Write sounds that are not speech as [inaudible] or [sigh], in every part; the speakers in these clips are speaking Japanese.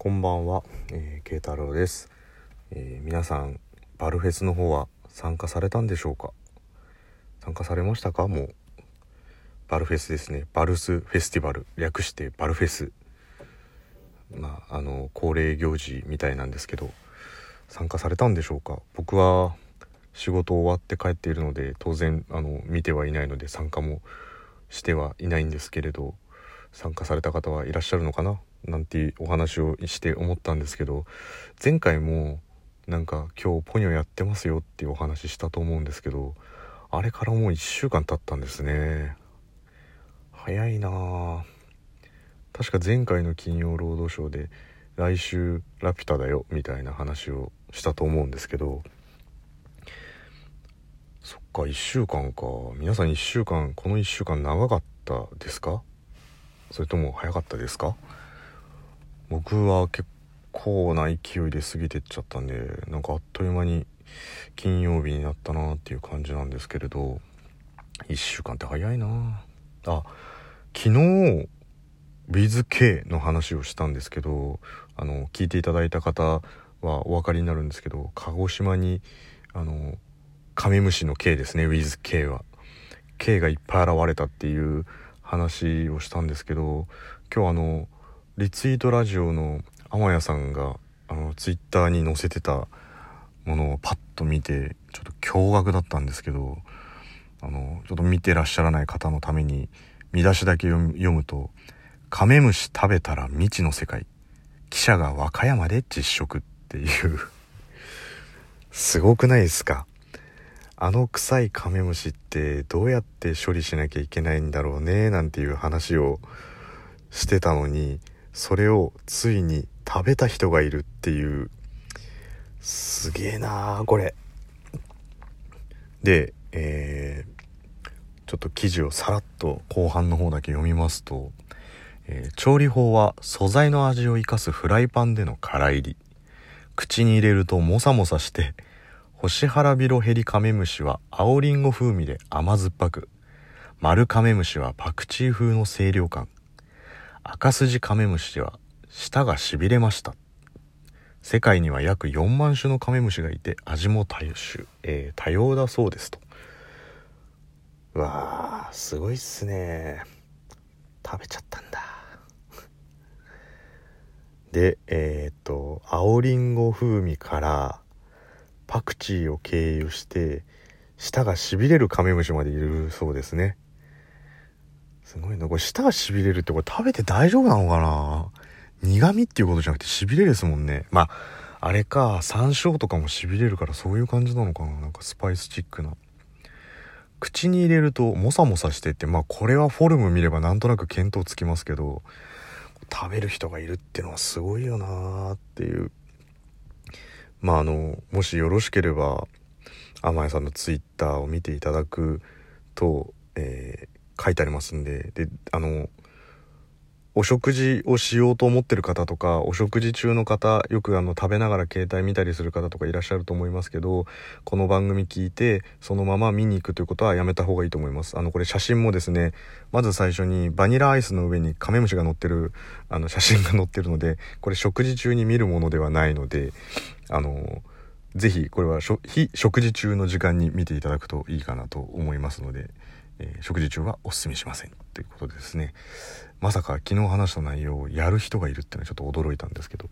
こんばんは、えー、慶太郎です、えー皆さんバルフェスの方は参加されたんでしょうか？参加されましたか？もう。バルフェスですね。バルスフェスティバル。略してバルフェス。まああの恒例行事みたいなんですけど参加されたんでしょうか？僕は仕事終わって帰っているので当然あの見てはいないので参加もしてはいないんですけれど参加された方はいらっしゃるのかな？なんてお話をして思ったんですけど前回もなんか今日ポニョやってますよっていうお話したと思うんですけどあれからもう1週間経ったんですね。早いな確か前回の金曜ロードショーで来週ラピュタだよみたいな話をしたと思うんですけどそっか1週間か。皆さん1週間この1週間長かったですか？それとも早かったですか？僕は結構な勢いで過ぎてっちゃったんでなんかあっという間に金曜日になったなっていう感じなんですけれど1週間って早いな。あ昨日 WithK の話をしたんですけどあの聞いていただいた方はお分かりになるんですけど鹿児島にあのカメムシの K ですね WithK は。K がいっぱい現れたっていう話をしたんですけど今日あのリツイートラジオの天谷さんがあのツイッターに載せてたものをパッと見てちょっと驚愕だったんですけどあのちょっと見てらっしゃらない方のために見出しだけ読むと「カメムシ食べたら未知の世界記者が和歌山で実食」っていうすごくないですか？あの臭いカメムシってどうやって処理しなきゃいけないんだろうねなんていう話をしてたのにそれをついに食べた人がいるっていう。すげえなあこれ。でえーちょっと記事をさらっと後半の方だけ読みますと、えー調理法は素材の味を生かすフライパンでの空入り。口に入れるとモサモサして星原ビロヘリカメムシは青りんご風味で甘酸っぱく。丸カメムシはパクチー風の清涼感。赤筋カメムシは舌がしびれました。世界には約4万種のカメムシがいて味も多種、えー多様だそうですと。わーすごいっすね。食べちゃったんだ。でえーっと青りんご風味からパクチーを経由して舌がしびれるカメムシまでいるそうですね。すごいな。これ舌がしびれるってこれ食べて大丈夫なのかな？苦味っていうことじゃなくてしびれですもんね。まああれか山椒とかもしびれるからそういう感じなのかな？なんかスパイスチックな。口に入れるとモサモサしてってまあこれはフォルム見ればなんとなく見当つきますけど食べる人がいるってのはすごいよなーっていう。まああのもしよろしければ天谷さんのツイッターを見ていただくと、えー書いてありますんでであのお食事をしようと思ってる方とかお食事中の方よくあの食べながら携帯見たりする方とかいらっしゃると思いますけどこの番組聞いてそのまま見に行くということはやめた方がいいと思います。あのこれ写真もですねまず最初にバニラアイスの上にカメムシが乗ってるあの写真が載ってるのでこれ食事中に見るものではないのであのぜひこれは非食事中の時間に見ていただくといいかなと思いますので、えー食事中はお勧めしませんということでですねまさか昨日話した内容をやる人がいるっていうのはちょっと驚いたんですけど、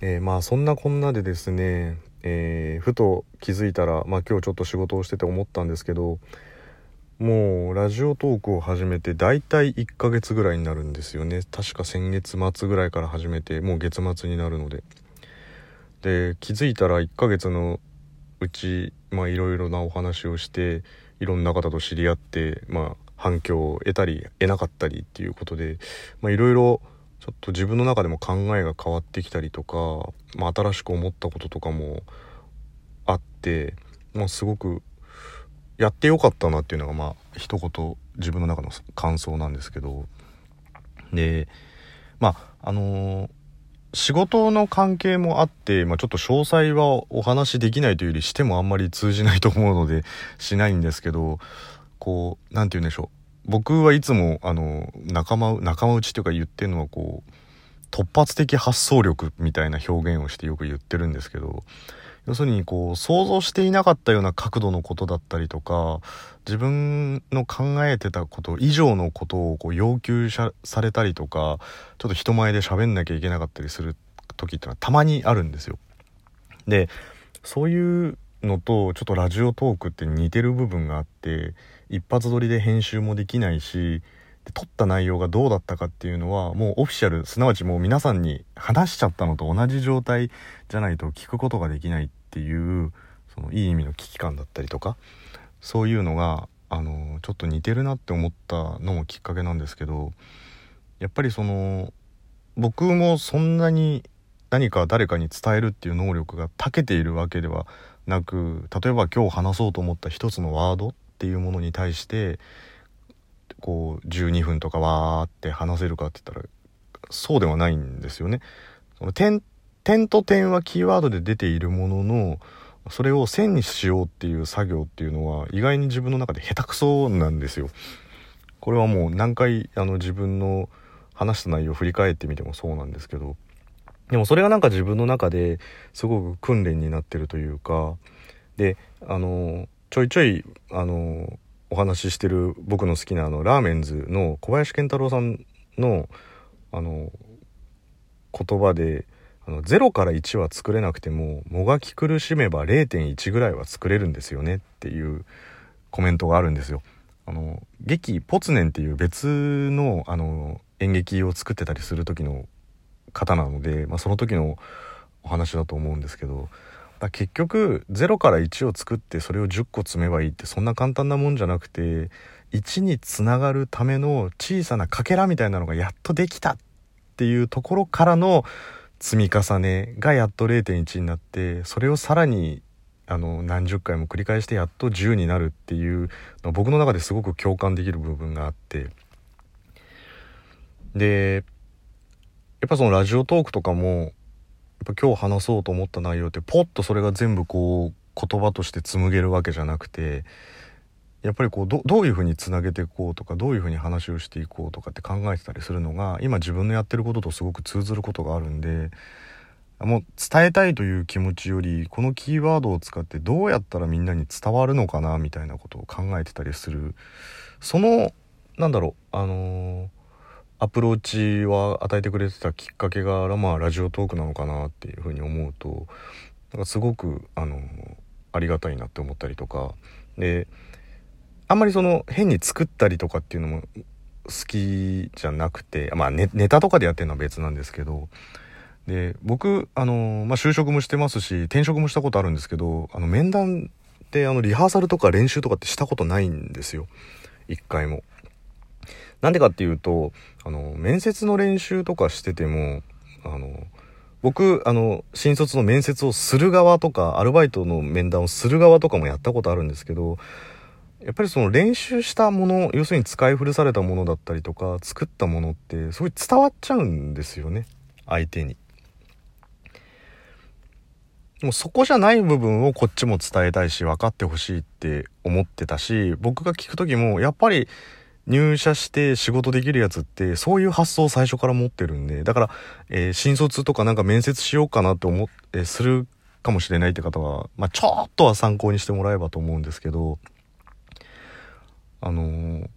えーまあそんなこんなでですね、えーふと気づいたら、まあ、今日ちょっと仕事をしてて思ったんですけどもうラジオトークを始めて大体1ヶ月ぐらいになるんですよね。確か先月末ぐらいから始めてもう月末になるので。で気づいたら1ヶ月のうちまあいろいろなお話をしていろんな方と知り合ってまあ反響を得たり得なかったりっていうことでまあいろいろちょっと自分の中でも考えが変わってきたりとか、まあ、新しく思ったこととかもあって、まあ、すごくやってよかったなっていうのがまあ一言自分の中の感想なんですけど。でまああのー仕事の関係もあって、まあ、ちょっと詳細はお話しできないというよりしてもあんまり通じないと思うのでしないんですけどこう何て言うんでしょう。僕はいつもあの仲間仲間内というか言ってるのはこう突発的発想力みたいな表現をしてよく言ってるんですけど要するにこう想像していなかったような角度のことだったりとか自分の考えてたこと以上のことをこう要求されたりとかちょっと人前で喋んなきゃいけなかったりする時ってのはたまにあるんですよ。でそういうのとちょっとラジオトークって似てる部分があって一発撮りで編集もできないしで撮った内容がどうだったかっていうのはもうオフィシャルすなわちもう皆さんに話しちゃったのと同じ状態じゃないと聞くことができないっていうそのいい意味の危機感だったりとかそういうのがあのちょっと似てるなって思ったのもきっかけなんですけどやっぱりその僕もそんなに何か誰かに伝えるっていう能力が長けているわけではなく例えば今日話そうと思った一つのワードっていうものに対してこう12分とかわーって話せるかって言ったらそうではないんですよね。その点点と点はキーワードで出ているもののそれを線にしようっていう作業っていうのは意外に自分の中で下手くそなんですよ。これはもう何回あの自分の話した内容を振り返ってみてもそうなんですけどでもそれがなんか自分の中ですごく訓練になってるというかであのちょいちょいあのお話ししてる僕の好きなあのラーメンズの小林健太郎さんのあの言葉であの0から1は作れなくてももがき苦しめば0.1ぐらいは作れるんですよねっていうコメントがあるんですよ。あの劇ポツネンっていう別のあの演劇を作ってたりする時の方なので、まあ、その時のお話だと思うんですけどだ結局0から1を作ってそれを10個積めばいいってそんな簡単なもんじゃなくて1につながるための小さなかけらみたいなのがやっとできたっていうところからの積み重ねがやっと0.1になってそれをさらにあの何十回も繰り返してやっと10になるっていうの僕の中ですごく共感できる部分があって。でやっぱそのラジオトークとかもやっぱ今日話そうと思った内容ってポッとそれが全部こう言葉として紡げるわけじゃなくてやっぱりこうどういうふうにつなげていこうとかどういうふうに話をしていこうとかって考えてたりするのが今自分のやってることとすごく通ずることがあるんでもう伝えたいという気持ちよりこのキーワードを使ってどうやったらみんなに伝わるのかなみたいなことを考えてたりする。そのなんだろうあのーアプローチは与えてくれてたきっかけが、まあ、ラジオトークなのかなっていうふうに思うとなんかすごくあのありがたいなって思ったりとかであんまりその変に作ったりとかっていうのも好きじゃなくてまあネネタとかでやってるのは別なんですけどで僕あの、まあ、就職もしてますし転職もしたことあるんですけどあの面談であのリハーサルとか練習とかってしたことないんですよ一回も。なんでかっていうと、あの、面接の練習とかしてても、あの、僕、あの、新卒の面接をする側とか、アルバイトの面談をする側とかもやったことあるんですけど、やっぱりその練習したもの、要するに使い古されたものだったりとか、作ったものって、すごい伝わっちゃうんですよね。相手に。もうそこじゃない部分をこっちも伝えたいし、分かってほしいって思ってたし、僕が聞く時も、やっぱり入社して仕事できるやつってそういう発想を最初から持ってるんでだから、えー、新卒とかなんか面接しようかなって思って、するかもしれないって方は、まあ、ちょっとは参考にしてもらえばと思うんですけどあのー、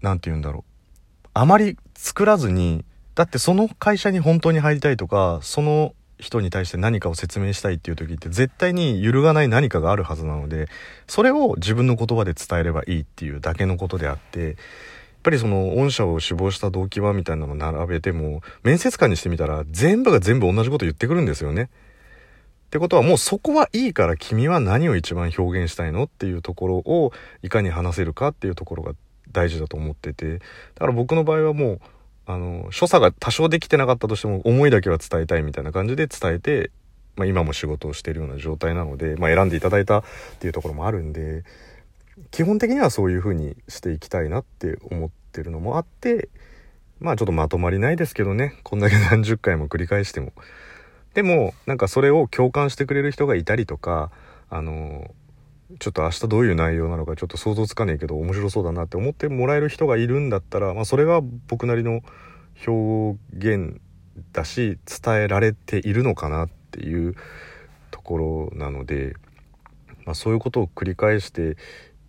なんて言うんだろう。あまり作らずにだってその会社に本当に入りたいとかその人に対して何かを説明したいっていう時って絶対に揺るがない何かがあるはずなのでそれを自分の言葉で伝えればいいっていうだけのことであってやっぱりその御社を志望した動機はみたいなのを並べても面接官にしてみたら全部が全部同じこと言ってくるんですよね。ってことはもうそこはいいから君は何を一番表現したいのっていうところをいかに話せるかっていうところが大事だと思っててだから僕の場合はもうあの、所作が多少できてなかったとしても思いだけは伝えたいみたいな感じで伝えて、まあ今も仕事をしてるような状態なので、まあ選んでいただいたっていうところもあるんで、基本的にはそういう風にしていきたいなって思ってるのもあって、まあちょっとまとまりないですけどね、こんだけ何十回も繰り返しても。でも、なんかそれを共感してくれる人がいたりとか、あの、ちょっと明日どういう内容なのかちょっと想像つかねえけど面白そうだなって思ってもらえる人がいるんだったら、まあ、それが僕なりの表現だし伝えられているのかなっていうところなので、まあ、そういうことを繰り返して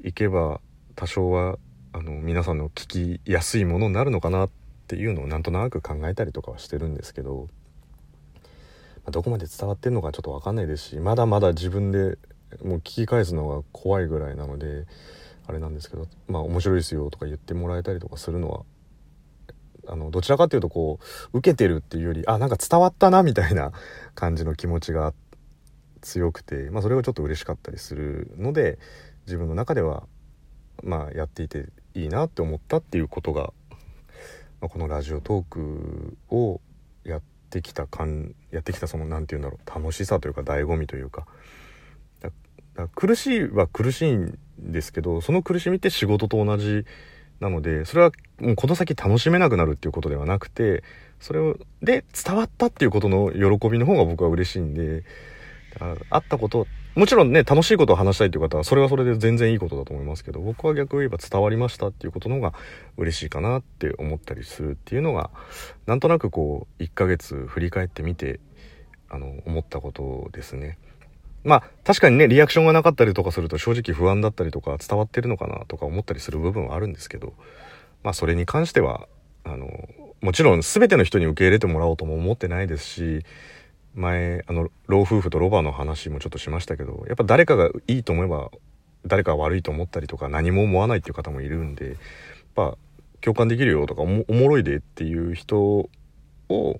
いけば多少はあの皆さんの聞きやすいものになるのかなっていうのをなんとなく考えたりとかはしてるんですけど、どこまで伝わってるのかちょっと分かんないですしまだまだ自分でもう聞き返すのが怖いぐらいなのであれなんですけどまあ面白いですよとか言ってもらえたりとかするのはあのどちらかというとこう受けてるっていうよりあなんか伝わったなみたいな [laughs] 感じの気持ちが強くて、まあ、それがちょっと嬉しかったりするので自分の中ではまあやっていていいなって思ったっていうことが、まあ、このラジオトークをやってきた感やってきたその何て言うんだろう楽しさというか醍醐味というか苦しいは苦しいんですけどその苦しみって仕事と同じなのでそれはもうこの先楽しめなくなるっていうことではなくてそれをで伝わったっていうことの喜びの方が僕は嬉しいんであったこともちろんね楽しいことを話したいという方はそれはそれで全然いいことだと思いますけど僕は逆を言えば伝わりましたっていうことの方が嬉しいかなって思ったりするっていうのがなんとなくこう1ヶ月振り返ってみてあの思ったことですね。まあ確かにねリアクションがなかったりとかすると正直不安だったりとか伝わってるのかなとか思ったりする部分はあるんですけどまあそれに関してはあのもちろん全ての人に受け入れてもらおうとも思ってないですし前あの老夫婦とロバの話もちょっとしましたけどやっぱ誰かがいいと思えば誰かが悪いと思ったりとか何も思わないっていう方もいるんでやっぱ共感できるよとかおもろいでっていう人を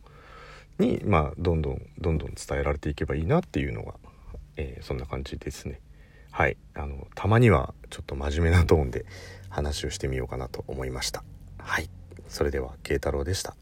にまあどんどんどんどん伝えられていけばいいなっていうのがえー、そんな感じですね。はい。あのたまにはちょっと真面目なトーンで話をしてみようかなと思いました。はい。それでは慶太郎でした。